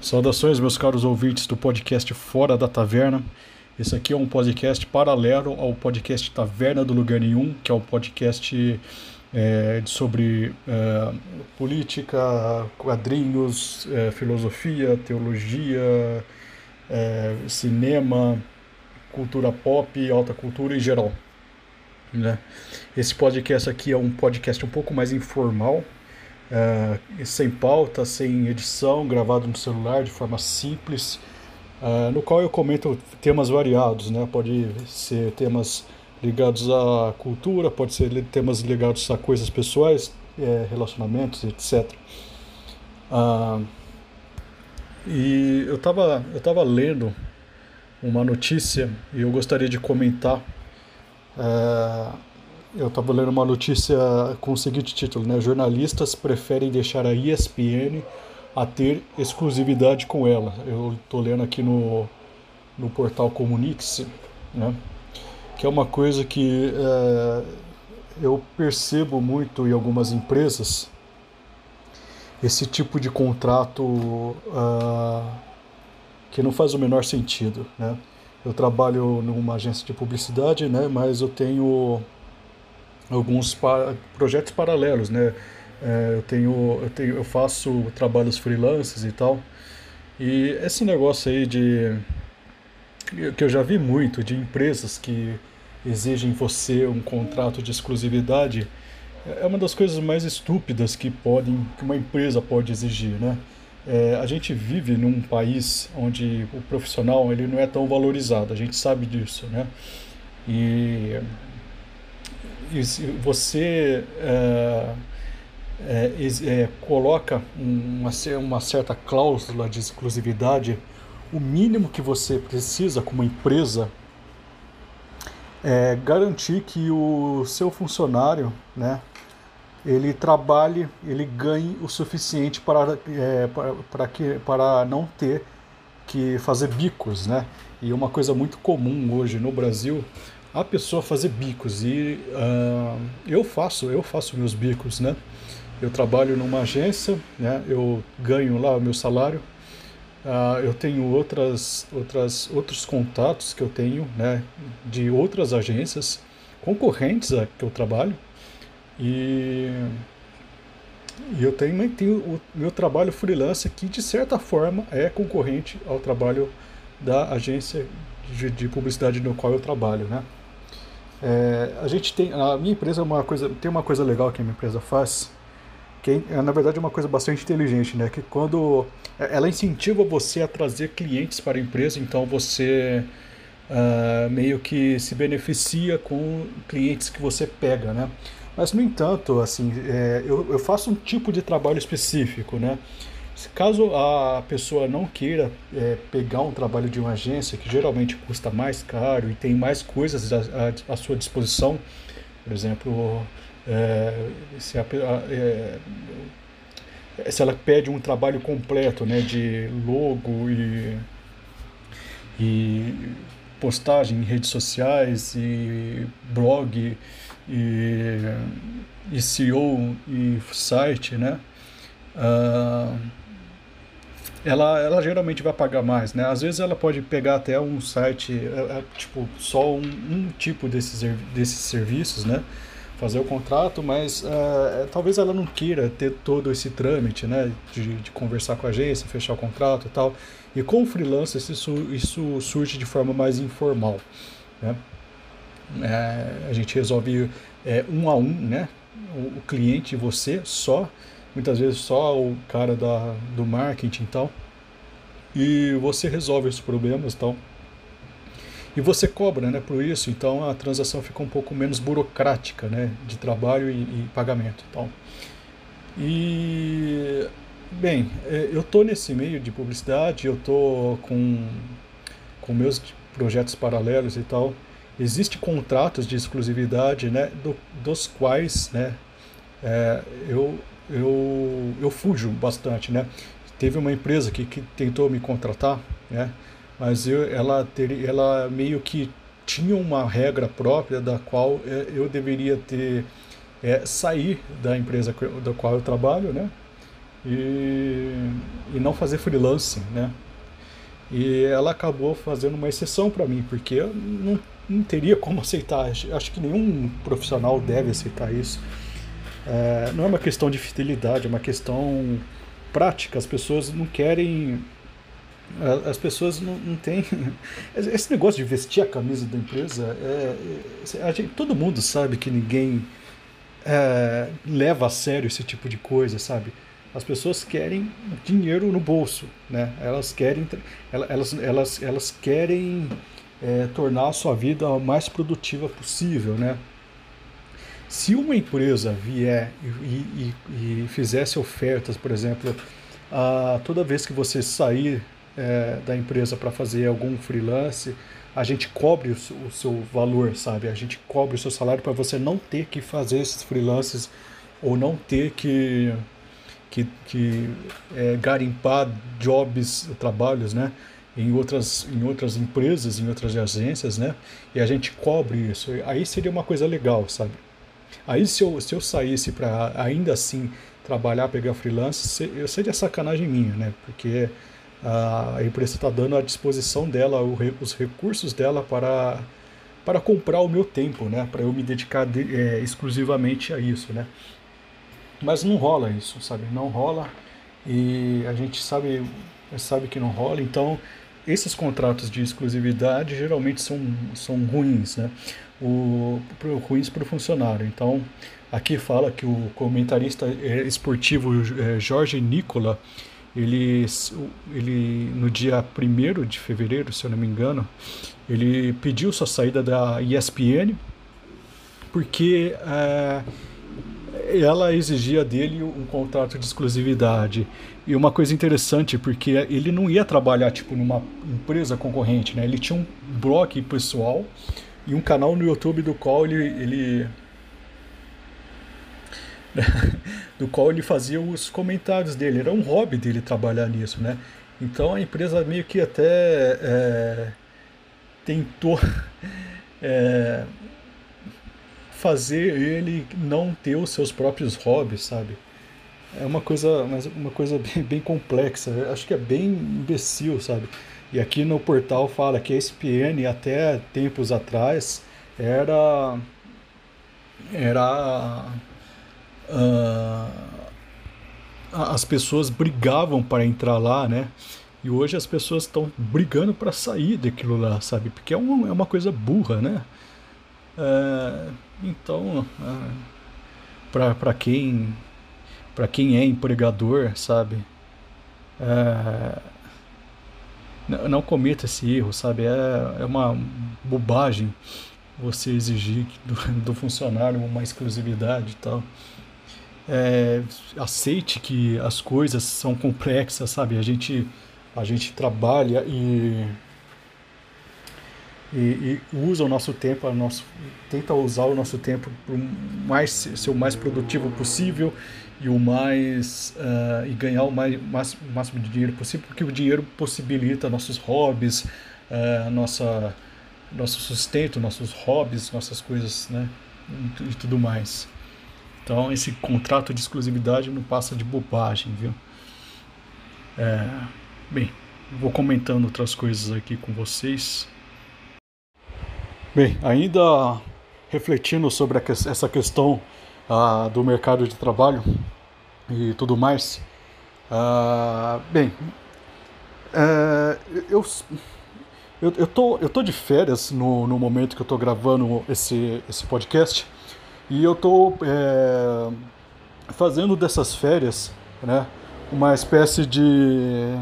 Saudações, meus caros ouvintes do podcast Fora da Taverna. Esse aqui é um podcast paralelo ao podcast Taverna do Lugar Nenhum, que é um podcast é, sobre é, política, quadrinhos, é, filosofia, teologia, é, cinema, cultura pop, alta cultura em geral. Né? Esse podcast aqui é um podcast um pouco mais informal, uh, sem pauta, sem edição, gravado no celular de forma simples, uh, no qual eu comento temas variados, né? Pode ser temas ligados à cultura, pode ser temas ligados a coisas pessoais, é, relacionamentos, etc. Uh, e eu estava eu tava lendo uma notícia e eu gostaria de comentar. Uh, eu estava lendo uma notícia com o seguinte título, né? Jornalistas preferem deixar a ESPN a ter exclusividade com ela. Eu estou lendo aqui no, no portal Comunique-se, né? Que é uma coisa que é, eu percebo muito em algumas empresas esse tipo de contrato uh, que não faz o menor sentido, né? Eu trabalho numa agência de publicidade, né? Mas eu tenho alguns pa projetos paralelos, né? É, eu tenho, eu tenho, eu faço trabalhos freelances e tal. E esse negócio aí de que eu já vi muito de empresas que exigem você um contrato de exclusividade é uma das coisas mais estúpidas que podem que uma empresa pode exigir, né? É, a gente vive num país onde o profissional ele não é tão valorizado, a gente sabe disso, né? E você é, é, é, coloca uma, uma certa cláusula de exclusividade, o mínimo que você precisa como empresa é garantir que o seu funcionário, né, ele trabalhe, ele ganhe o suficiente para, é, para, para, que, para não ter que fazer bicos, né? E uma coisa muito comum hoje no Brasil a pessoa fazer bicos e uh, eu faço eu faço meus bicos né? Eu trabalho numa agência né? Eu ganho lá o meu salário. Uh, eu tenho outras outras outros contatos que eu tenho né? De outras agências concorrentes a que eu trabalho. E, e eu tenho, tenho o meu trabalho freelance que de certa forma é concorrente ao trabalho da agência de, de publicidade no qual eu trabalho né é, a gente tem, a minha empresa é uma coisa, tem uma coisa legal que a minha empresa faz, que é, na verdade uma coisa bastante inteligente, né? Que quando é, ela incentiva você a trazer clientes para a empresa, então você uh, meio que se beneficia com clientes que você pega, né? Mas no entanto, assim, é, eu, eu faço um tipo de trabalho específico, né? Caso a pessoa não queira é, pegar um trabalho de uma agência que geralmente custa mais caro e tem mais coisas à, à sua disposição, por exemplo, é, se, a, é, se, ela pede um trabalho completo né, de logo e, e postagem em redes sociais e blog e, e SEO e site, né? Uh, ela, ela geralmente vai pagar mais, né? Às vezes ela pode pegar até um site, é, é, tipo, só um, um, tipo desses, desses serviços, né? Fazer o contrato, mas é, talvez ela não queira ter todo esse trâmite, né? De, de, conversar com a agência, fechar o contrato e tal. E com o freelancer isso, isso surge de forma mais informal, né? É, a gente resolve é, um a um, né? O, o cliente e você só muitas vezes só o cara da, do marketing e tal. E você resolve os problemas e tal. E você cobra né, por isso, então a transação fica um pouco menos burocrática né, de trabalho e, e pagamento e tal. E, bem, é, eu estou nesse meio de publicidade, eu estou com, com meus projetos paralelos e tal. Existem contratos de exclusividade né, do, dos quais né, é, eu eu, eu fujo bastante, né? Teve uma empresa que, que tentou me contratar, né? Mas eu, ela, ter, ela meio que tinha uma regra própria da qual é, eu deveria ter é, sair da empresa da qual eu trabalho, né? e, e não fazer freelance, né? E ela acabou fazendo uma exceção para mim, porque eu não, não teria como aceitar. Acho que nenhum profissional deve aceitar isso. É, não é uma questão de fidelidade, é uma questão prática. As pessoas não querem. As pessoas não, não têm. Esse negócio de vestir a camisa da empresa, é, é, gente, todo mundo sabe que ninguém é, leva a sério esse tipo de coisa, sabe? As pessoas querem dinheiro no bolso, né? Elas querem, elas, elas, elas querem é, tornar a sua vida a mais produtiva possível, né? Se uma empresa vier e, e, e fizesse ofertas, por exemplo, a, toda vez que você sair é, da empresa para fazer algum freelance, a gente cobre o, o, seu valor, sabe? A gente cobre o seu salário para você não ter que fazer esses freelances ou não ter que que, que é, garimpar jobs, trabalhos, né? Em outras, em outras empresas, em outras agências, né? E a gente cobre isso. Aí seria uma coisa legal, sabe? Aí se eu, se eu saísse para ainda assim trabalhar, pegar freelance, eu seria sacanagem minha, né? Porque a empresa está dando à disposição dela os recursos dela para para comprar o meu tempo, né? Para eu me dedicar de, é, exclusivamente a isso, né? Mas não rola isso, sabe? Não rola e a gente sabe, sabe que não rola. Então, esses contratos de exclusividade geralmente são, são ruins, né? O, pro, ruins para o funcionário. Então, aqui fala que o comentarista é, esportivo é, Jorge Nicola, ele, ele no dia 1 de fevereiro, se eu não me engano, ele pediu sua saída da ESPN porque é, ela exigia dele um contrato de exclusividade. E uma coisa interessante, porque ele não ia trabalhar tipo numa empresa concorrente, né? Ele tinha um blog pessoal e um canal no YouTube do qual ele, ele do qual ele fazia os comentários dele. Era um hobby dele trabalhar nisso, né? Então a empresa meio que até é, tentou é, fazer ele não ter os seus próprios hobbies, sabe? É uma coisa, uma coisa bem, bem complexa. Eu acho que é bem imbecil, sabe? E aqui no portal fala que a ESPN até tempos atrás era era uh, as pessoas brigavam para entrar lá, né? E hoje as pessoas estão brigando para sair daquilo lá, sabe? Porque é uma, é uma coisa burra, né? Uh, então, é, para quem para quem é empregador, sabe, é, não cometa esse erro, sabe? É, é uma bobagem você exigir do, do funcionário uma exclusividade e tal. É, aceite que as coisas são complexas, sabe? A gente, a gente trabalha e e, e, usa o nosso tempo, a nosso, tenta usar o nosso tempo para mais, ser o mais produtivo possível e o mais uh, e ganhar o mais, mais, máximo de dinheiro possível, porque o dinheiro possibilita nossos hobbies, uh, nossa, nosso sustento, nossos hobbies, nossas coisas, né, e, e tudo mais. Então esse contrato de exclusividade não passa de bobagem, viu? É, bem, vou comentando outras coisas aqui com vocês. Bem, ainda refletindo sobre a, essa questão do mercado de trabalho e tudo mais, uh, bem, uh, eu, eu, eu, tô, eu tô de férias no, no momento que eu tô gravando esse, esse podcast e eu tô é, fazendo dessas férias né, uma espécie de,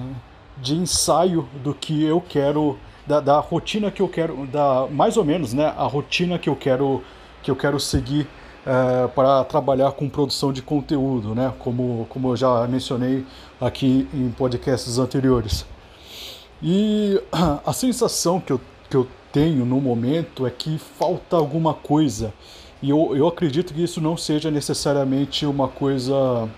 de ensaio do que eu quero da, da, rotina que eu quero, da mais ou menos, né, a rotina que eu quero que eu quero seguir é, para trabalhar com produção de conteúdo, né, como como eu já mencionei aqui em podcasts anteriores. E a sensação que eu, que eu tenho no momento é que falta alguma coisa. E eu, eu acredito que isso não seja necessariamente uma coisa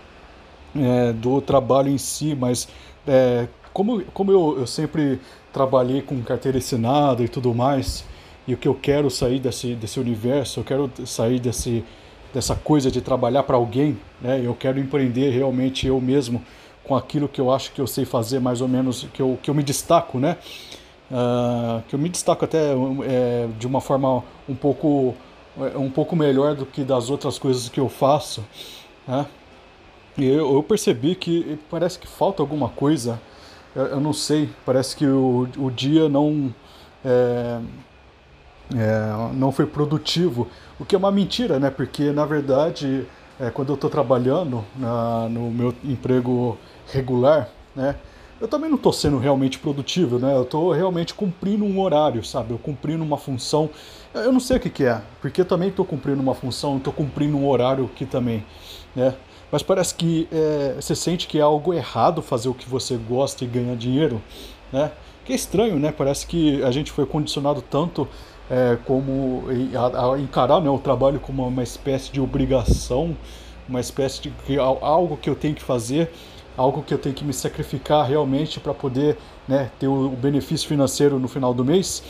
é, do trabalho em si, mas é, como, como eu, eu sempre trabalhei com carteira assinada e tudo mais, e o que eu quero sair desse, desse universo, eu quero sair desse, dessa coisa de trabalhar para alguém, né? Eu quero empreender realmente eu mesmo com aquilo que eu acho que eu sei fazer mais ou menos, que eu, que eu me destaco, né? Uh, que eu me destaco até é, de uma forma um pouco, é, um pouco melhor do que das outras coisas que eu faço, né? E eu, eu percebi que parece que falta alguma coisa, eu, eu não sei, parece que o, o dia não... É, é, não foi produtivo, o que é uma mentira, né? Porque na verdade, é, quando eu estou trabalhando na, no meu emprego regular, né? Eu também não estou sendo realmente produtivo, né? Eu estou realmente cumprindo um horário, sabe? Eu cumprindo uma função. Eu não sei o que, que é, porque também estou cumprindo uma função, estou cumprindo um horário aqui também, né? Mas parece que é, você sente que é algo errado fazer o que você gosta e ganhar dinheiro, né? Que é estranho, né? Parece que a gente foi condicionado tanto é, como a, a encarar né, o trabalho como uma espécie de obrigação, uma espécie de algo que eu tenho que fazer, algo que eu tenho que me sacrificar realmente para poder né, ter o, benefício financeiro no final do mês.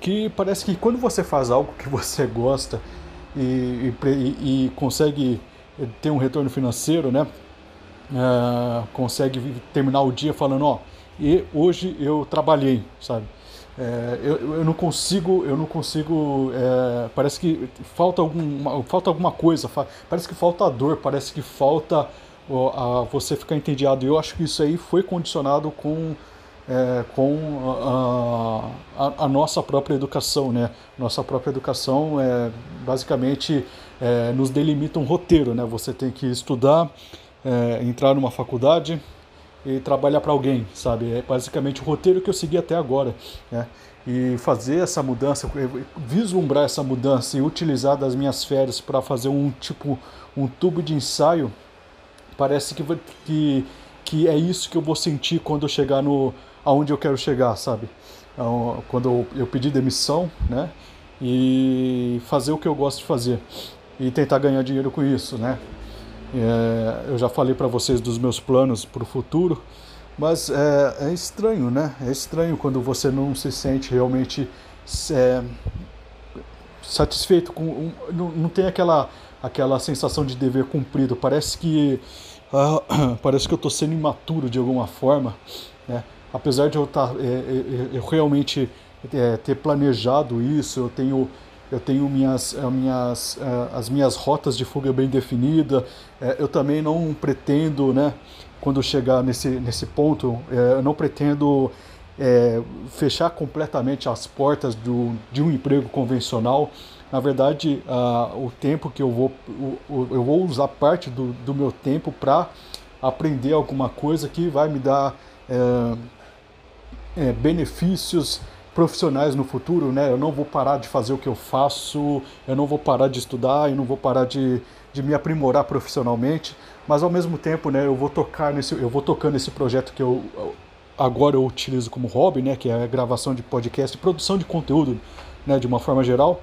Que parece que quando você faz algo que você gosta e, e, e consegue ter um retorno financeiro, né? Uh, consegue terminar o dia falando, ó, e hoje eu trabalhei, sabe? É, eu, eu não consigo, eu não consigo. É, parece que falta, algum, falta alguma coisa, parece que falta dor, parece que falta a, você ficar entediado. Eu acho que isso aí foi condicionado com, é, com a, a, a, nossa própria educação, né? Nossa própria educação é, basicamente é, nos delimita um roteiro, né? Você tem que estudar, é, entrar numa faculdade, e trabalhar para alguém, sabe? É basicamente o roteiro que eu segui até agora, né? E fazer essa mudança, vislumbrar essa mudança e utilizar das minhas férias para fazer um tipo, um tubo de ensaio, parece que, que, que é isso que eu vou sentir quando eu chegar no aonde eu quero chegar, sabe? Então, quando eu, eu pedir demissão, né? E fazer o que eu gosto de fazer e tentar ganhar dinheiro com isso, né? É, eu já falei para vocês dos meus planos para o futuro, mas é, é, estranho, né? É estranho quando você não se sente realmente é, satisfeito com, não, não, tem aquela aquela sensação de dever cumprido. Parece que uh, parece que eu estou sendo imaturo de alguma forma, né? Apesar de eu estar tá, é, é, eu realmente ter planejado isso, eu tenho eu tenho minhas, eh, minhas, eh, as minhas rotas de fuga bem definidas, eh, eu também não pretendo, né, quando chegar nesse, nesse ponto, eu não pretendo é, fechar completamente as portas do, de um emprego convencional. Na verdade, o tempo que eu vou, eu vou usar parte do, do meu tempo para aprender alguma coisa que vai me dar é, é, benefícios profissionais no futuro, né? Eu não vou parar de fazer o que eu faço, eu não vou parar de estudar, eu não vou parar de, de me aprimorar profissionalmente, mas ao mesmo tempo, né, eu vou tocar nesse, eu vou tocando esse projeto que eu agora eu utilizo como hobby, né, que é a gravação de podcast, produção de conteúdo, né, de uma forma geral,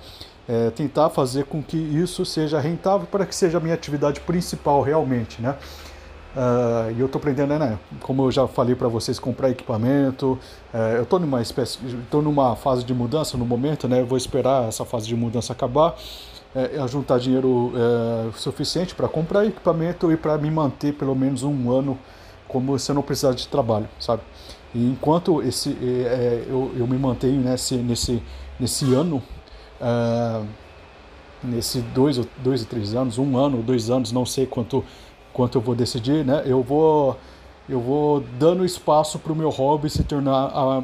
é, tentar fazer com que isso seja rentável para que seja a minha atividade principal realmente, né? Uh, e eu estou aprendendo, né? Como eu já falei para vocês, comprar equipamento. Uh, eu estou numa espécie, estou numa fase de mudança no momento, né? Eu vou esperar essa fase de mudança acabar, uh, juntar dinheiro uh, suficiente para comprar equipamento e para me manter pelo menos um ano, como se eu não precisar de trabalho, sabe? E enquanto esse, eu, eu me mantenho nesse, nesse, nesse ano, nesse dois, dois ou três anos, um ano, dois anos, não sei quanto quanto eu vou decidir, né? Eu vou eu vou dando espaço para o meu hobby se tornar a,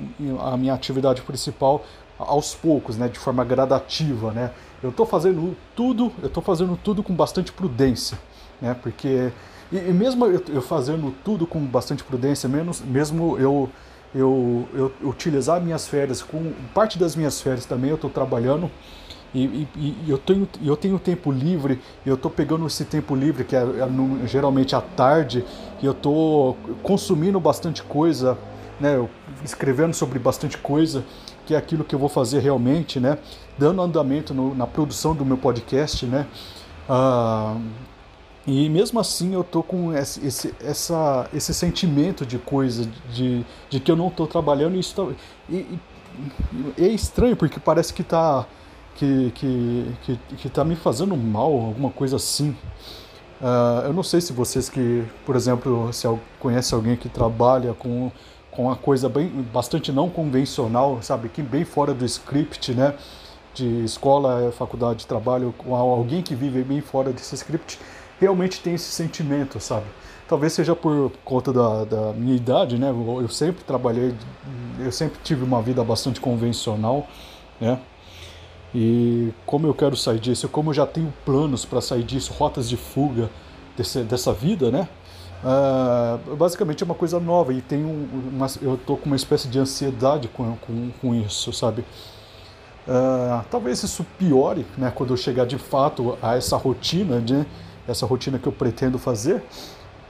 a minha atividade principal aos poucos, né? De forma gradativa, né? Eu estou fazendo tudo, eu estou fazendo tudo com bastante prudência, né? Porque e, e mesmo eu, eu, fazendo tudo com bastante prudência, menos, mesmo eu eu, eu utilizar minhas férias, com parte das minhas férias também eu estou trabalhando e, e, e, eu, tenho, eu tenho tempo livre, eu estou pegando esse tempo livre, que é, é no, geralmente à tarde, e eu estou consumindo bastante coisa, né, escrevendo sobre bastante coisa, que é aquilo que eu vou fazer realmente, né, dando andamento no, na produção do meu podcast, né, ah, e mesmo assim eu tô com esse, esse, essa, esse sentimento de coisa, de, de que eu não estou trabalhando, e, tá, e, e é estranho, porque parece que está que que que, que tá me fazendo mal, alguma coisa assim. Uh, eu não sei se vocês que, por exemplo, se conhece alguém que trabalha com, com uma coisa bem, bastante não convencional, sabe, que bem fora do script, né, de escola, faculdade, trabalho, com alguém que vive bem fora desse script, realmente tem esse sentimento, sabe. Talvez seja por conta da, da minha idade, né, eu sempre trabalhei, eu sempre tive uma vida bastante convencional, né, e como eu quero sair disso, como eu já tenho planos para sair disso, rotas de fuga desse, dessa vida, né? Uh, basicamente é uma coisa nova e tem um, uma, eu tô com uma espécie de ansiedade com, com, com isso, sabe? Uh, talvez isso piore, né? Quando eu chegar de fato a essa rotina, né? Essa rotina que eu pretendo fazer.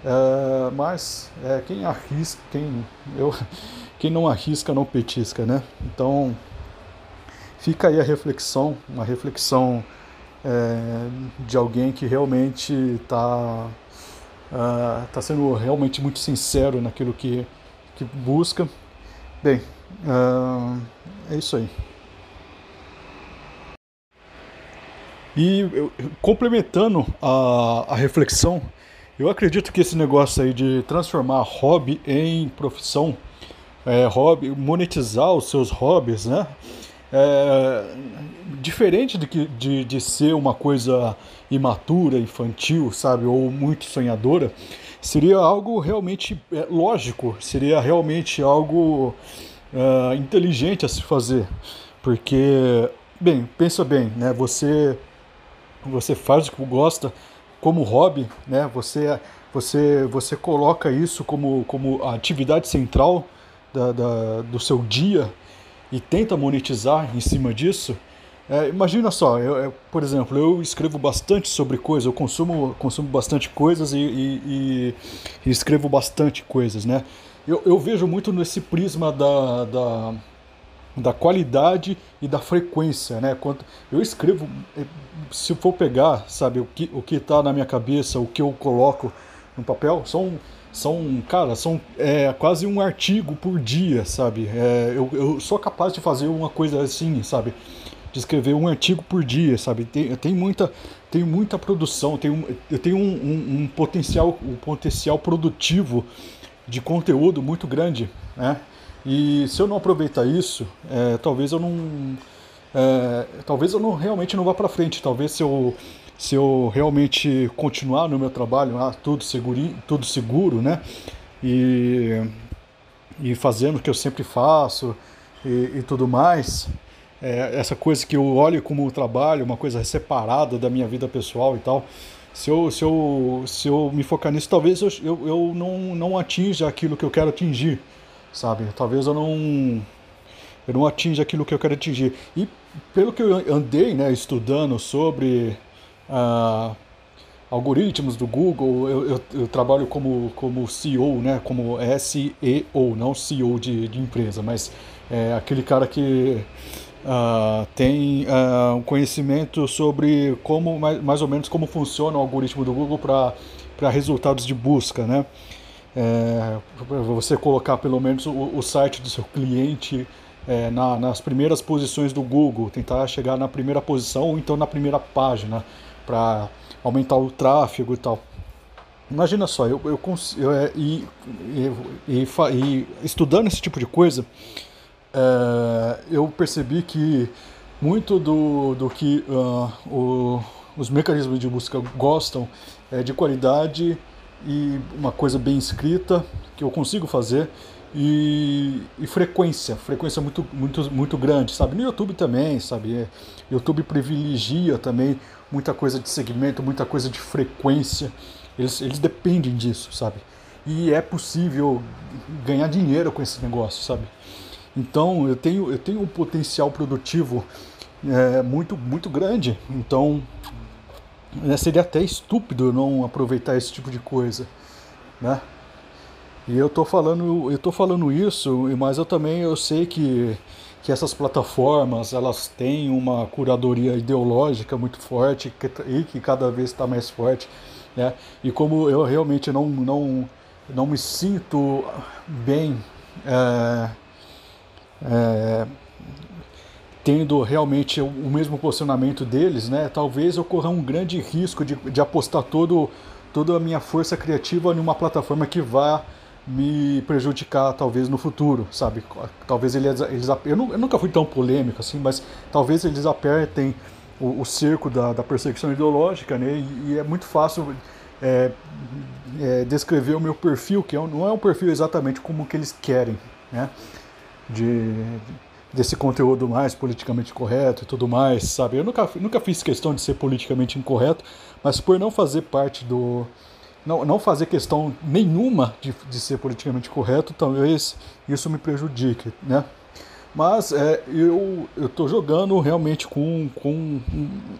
Uh, mas é, quem arrisca, quem, eu, quem não arrisca não petisca, né? Então Fica aí a reflexão, uma reflexão é, de alguém que realmente está uh, tá sendo realmente muito sincero naquilo que, que busca. Bem, uh, é isso aí. E complementando a, a reflexão, eu acredito que esse negócio aí de transformar hobby em profissão, é, hobby, monetizar os seus hobbies, né? É, diferente de, que, de, de ser uma coisa imatura, infantil, sabe, ou muito sonhadora, seria algo realmente é, lógico, seria realmente algo é, inteligente a se fazer, porque, bem, pensa bem, né, você, você faz o que gosta como hobby, né, você, você, você coloca isso como, como a atividade central da, da do seu dia, e tenta monetizar em cima disso, é, imagina só, eu, eu, por exemplo, eu escrevo bastante sobre coisas, eu consumo, consumo bastante coisas e, e, e escrevo bastante coisas, né? Eu, eu, vejo muito nesse prisma da, da, da, qualidade e da frequência, né? Quanto, eu escrevo, é, se for pegar, sabe, o que o está na minha cabeça, o que eu coloco no papel, são são, cara, são é, quase um artigo por dia, sabe? É, eu, eu sou capaz de fazer uma coisa assim, sabe? De escrever um artigo por dia, sabe? Tem, tem muita, tem muita produção, tem, eu tenho um, um, um, potencial, um potencial produtivo de conteúdo muito grande, né? E se eu não aproveitar isso, é, talvez eu não, é, talvez eu não realmente não vá para frente. Talvez se eu se eu realmente continuar no meu trabalho, ah, tudo, seguro, tudo seguro, né? E, e fazendo o que eu sempre faço e, e tudo mais, é, essa coisa que eu olho como trabalho, uma coisa separada da minha vida pessoal e tal, se eu, se eu, se eu me focar nisso, talvez eu, eu, eu não, não atinja aquilo que eu quero atingir, sabe? Talvez eu não, eu não atinja aquilo que eu quero atingir. E pelo que eu andei né, estudando sobre uh, algoritmos do Google, eu, eu, eu, trabalho como, como CEO, né, como SEO, não CEO de, de empresa, mas é aquele cara que uh, tem uh, um conhecimento sobre como, mais, mais ou menos como funciona o algoritmo do Google para resultados de busca, né? É, você colocar pelo menos o, o site do seu cliente é, na, nas primeiras posições do Google, tentar chegar na primeira posição ou então na primeira página para aumentar o tráfego e tal. Imagina só, eu, eu, eu é, e, e, e, e, estudando esse tipo de coisa, é, eu percebi que muito do, do que uh, o, os mecanismos de busca gostam é de qualidade e uma coisa bem escrita que eu consigo fazer e, e, frequência, frequência muito, muito, muito grande, sabe? No YouTube também, sabe? É, YouTube privilegia também muita coisa de segmento, muita coisa de frequência. Eles, eles dependem disso, sabe? E é possível ganhar dinheiro com esse negócio, sabe? Então eu tenho, eu tenho um potencial produtivo é, muito, muito grande. Então é, seria até estúpido não aproveitar esse tipo de coisa, né? E eu tô falando, eu tô falando isso, mas eu também eu sei que, que essas plataformas elas têm uma curadoria ideológica muito forte e que cada vez está mais forte, né? E como eu realmente não não não me sinto bem é, é, tendo realmente o mesmo posicionamento deles, né, talvez ocorra um grande risco de, de apostar todo, toda a minha força criativa em uma plataforma que vá me prejudicar talvez no futuro, sabe? Talvez eles, eles eu, eu nunca fui tão polêmico assim, mas talvez eles apertem o, o cerco da, da, perseguição ideológica, né? E, e é muito fácil é, é, descrever o meu perfil, que é não é um perfil exatamente como que eles querem, né? De, desse conteúdo mais politicamente correto e tudo mais, sabe? Eu nunca, nunca fiz questão de ser politicamente incorreto, mas por não fazer parte do. Não, não fazer questão nenhuma de, de ser politicamente correto, talvez isso me prejudique, né? Mas é, eu estou jogando realmente com, com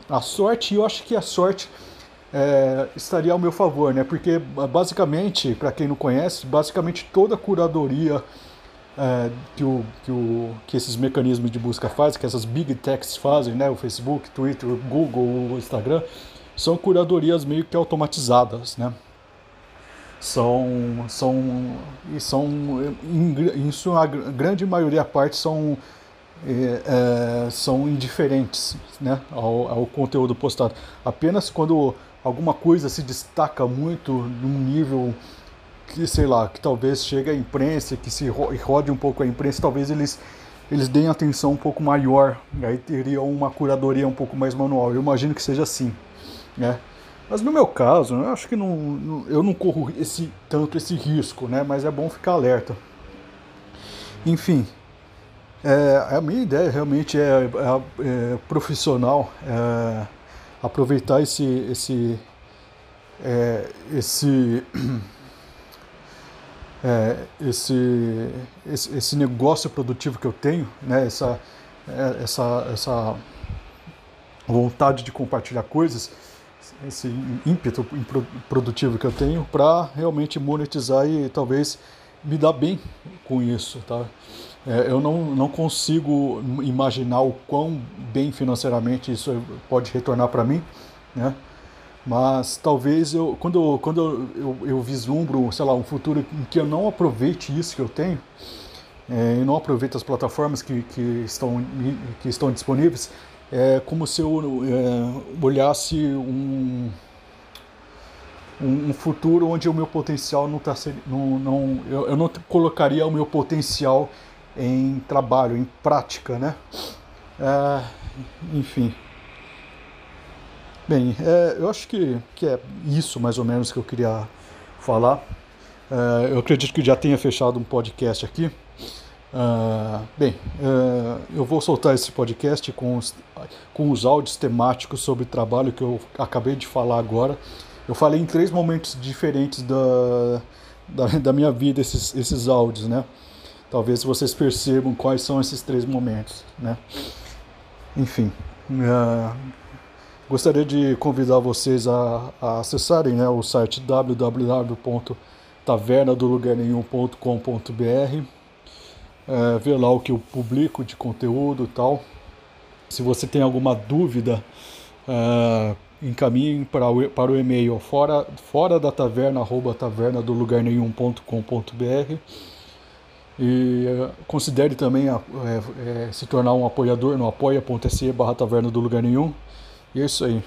a sorte, e eu acho que a sorte é, estaria ao meu favor, né? Porque basicamente, para quem não conhece, basicamente toda a curadoria é, que, o, que, o, que esses mecanismos de busca fazem, que essas big techs fazem, né, o Facebook, Twitter, Google, Instagram, são curadorias meio que automatizadas, né? São, são, e são, em, em sua grande maioria parte são, é, é, são indiferentes, né, ao, ao conteúdo postado. Apenas quando alguma coisa se destaca muito num nível que, sei lá, que talvez chegue à imprensa, que se rode um pouco a imprensa, talvez eles, eles deem atenção um pouco maior, aí teria uma curadoria um pouco mais manual. Eu imagino que seja assim, né? Mas no meu caso, eu acho que não, eu não corro esse, tanto esse risco, né? Mas é bom ficar alerta. Enfim, é, a minha ideia realmente é, é, é profissional, é aproveitar esse, esse, é, esse é, esse, esse, esse, negócio produtivo que eu tenho, né, essa, essa, essa vontade de compartilhar coisas, esse ímpeto produtivo que eu tenho para realmente monetizar e talvez me dar bem com isso, tá? É, eu não, não consigo imaginar o quão bem financeiramente isso pode retornar para mim, né? Mas talvez eu, quando, quando eu, eu, eu, vislumbro, sei lá, um futuro em que eu não aproveite isso que eu tenho, é, e não aproveite as plataformas que, que, estão, que estão disponíveis, é como se eu é, olhasse um, um, futuro onde o meu potencial não está não, não eu, eu não colocaria o meu potencial em trabalho, em prática, né? É, enfim. Bem, é, eu acho que, que é isso mais ou menos que eu queria falar. É, eu acredito que já tenha fechado um podcast aqui. Uh, bem, uh, eu vou soltar esse podcast com os, com os áudios temáticos sobre trabalho que eu acabei de falar agora. Eu falei em três momentos diferentes da, da, da minha vida esses, esses áudios, né? Talvez vocês percebam quais são esses três momentos, né? Enfim, uh, Gostaria de convidar vocês a, a acessarem né, o site www.tavernadolugarnenhum.com.br é, ver lá o que eu publico de conteúdo e tal. Se você tem alguma dúvida, é, encaminhe para o, para o e-mail fora, fora da taverna, arroba taverna do lugar nenhum.com.br e é, considere também é, é, se tornar um apoiador no apoia.se barra taverna do lugar nenhum. E é isso aí.